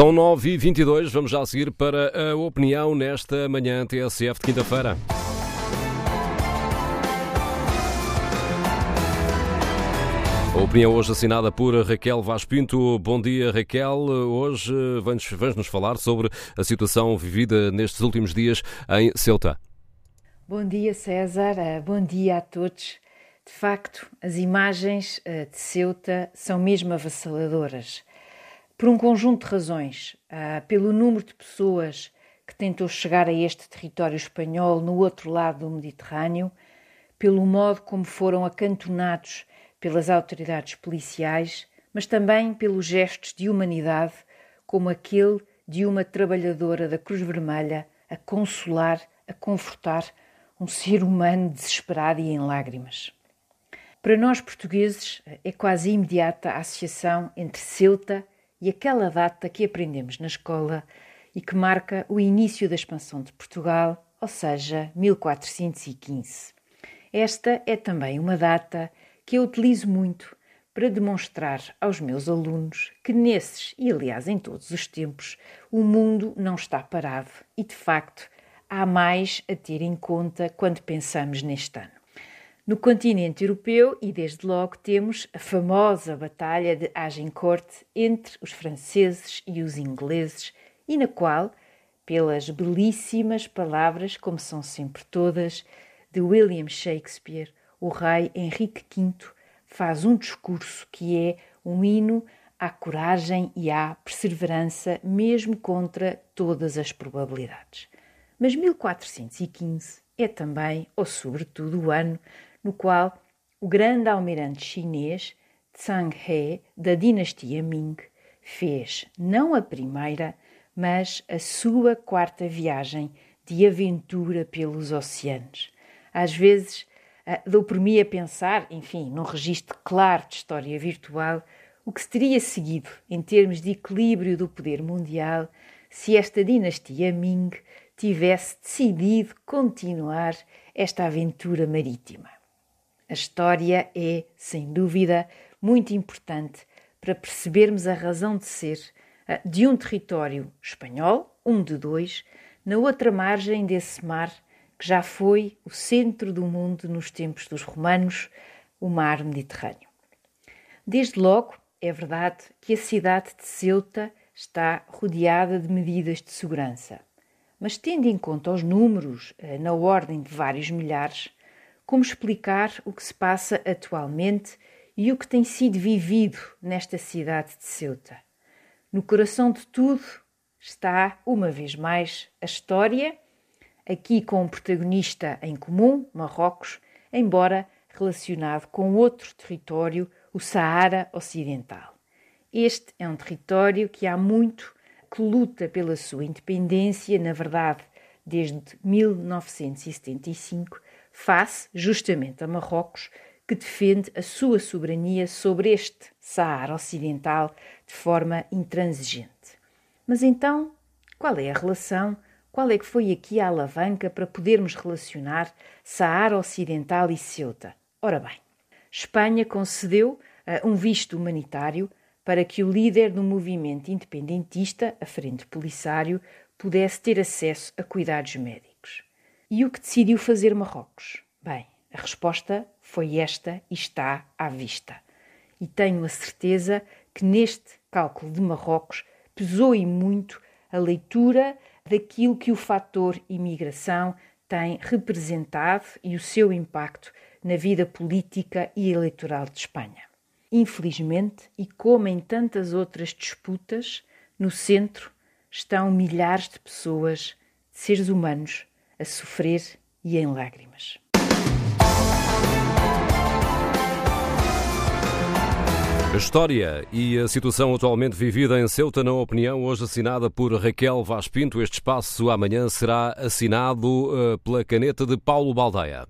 São 9h22, vamos já seguir para a opinião nesta manhã TSF de quinta-feira. A opinião hoje assinada por Raquel Vaz Pinto. Bom dia, Raquel. Hoje vamos-nos falar sobre a situação vivida nestes últimos dias em Ceuta. Bom dia, César. Bom dia a todos. De facto, as imagens eh, de Ceuta são mesmo avassaladoras por um conjunto de razões, uh, pelo número de pessoas que tentou chegar a este território espanhol no outro lado do Mediterrâneo, pelo modo como foram acantonados pelas autoridades policiais, mas também pelos gestos de humanidade, como aquele de uma trabalhadora da Cruz Vermelha a consolar, a confortar um ser humano desesperado e em lágrimas. Para nós portugueses, é quase imediata a associação entre Ceuta e aquela data que aprendemos na escola e que marca o início da expansão de Portugal, ou seja, 1415. Esta é também uma data que eu utilizo muito para demonstrar aos meus alunos que nesses e aliás em todos os tempos o mundo não está parado e de facto há mais a ter em conta quando pensamos neste ano. No continente europeu, e desde logo temos a famosa Batalha de Agincourt entre os franceses e os ingleses, e na qual, pelas belíssimas palavras, como são sempre todas, de William Shakespeare, o rei Henrique V faz um discurso que é um hino à coragem e à perseverança, mesmo contra todas as probabilidades. Mas 1415 é também, ou sobretudo, o ano no qual o grande almirante chinês Zhang He, da dinastia Ming, fez não a primeira, mas a sua quarta viagem de aventura pelos oceanos. Às vezes ah, dou por mim a pensar, enfim, num registro claro de história virtual, o que se teria seguido em termos de equilíbrio do poder mundial se esta dinastia Ming tivesse decidido continuar esta aventura marítima. A história é, sem dúvida, muito importante para percebermos a razão de ser ah, de um território espanhol, um de dois, na outra margem desse mar que já foi o centro do mundo nos tempos dos romanos, o mar Mediterrâneo. Desde logo, é verdade que a cidade de Ceuta está rodeada de medidas de segurança, mas tendo em conta os números, ah, na ordem de vários milhares, como explicar o que se passa atualmente e o que tem sido vivido nesta cidade de Ceuta. No coração de tudo está, uma vez mais, a história, aqui com um protagonista em comum, Marrocos, embora relacionado com outro território, o Saara Ocidental. Este é um território que há muito que luta pela sua independência, na verdade, desde 1975, face justamente a Marrocos, que defende a sua soberania sobre este Saara Ocidental de forma intransigente. Mas então, qual é a relação? Qual é que foi aqui a alavanca para podermos relacionar Saara Ocidental e Ceuta? Ora bem, Espanha concedeu uh, um visto humanitário para que o líder do movimento independentista, a Frente Polisário, pudesse ter acesso a cuidados médicos. E o que decidiu fazer Marrocos? Bem, a resposta foi esta e está à vista. E tenho a certeza que neste cálculo de Marrocos pesou e muito a leitura daquilo que o fator imigração tem representado e o seu impacto na vida política e eleitoral de Espanha. Infelizmente, e como em tantas outras disputas, no centro estão milhares de pessoas, de seres humanos, a sofrer e em lágrimas. A história e a situação atualmente vivida em Ceuta, na opinião, hoje assinada por Raquel Vaz Pinto. Este espaço amanhã será assinado uh, pela caneta de Paulo Baldeia.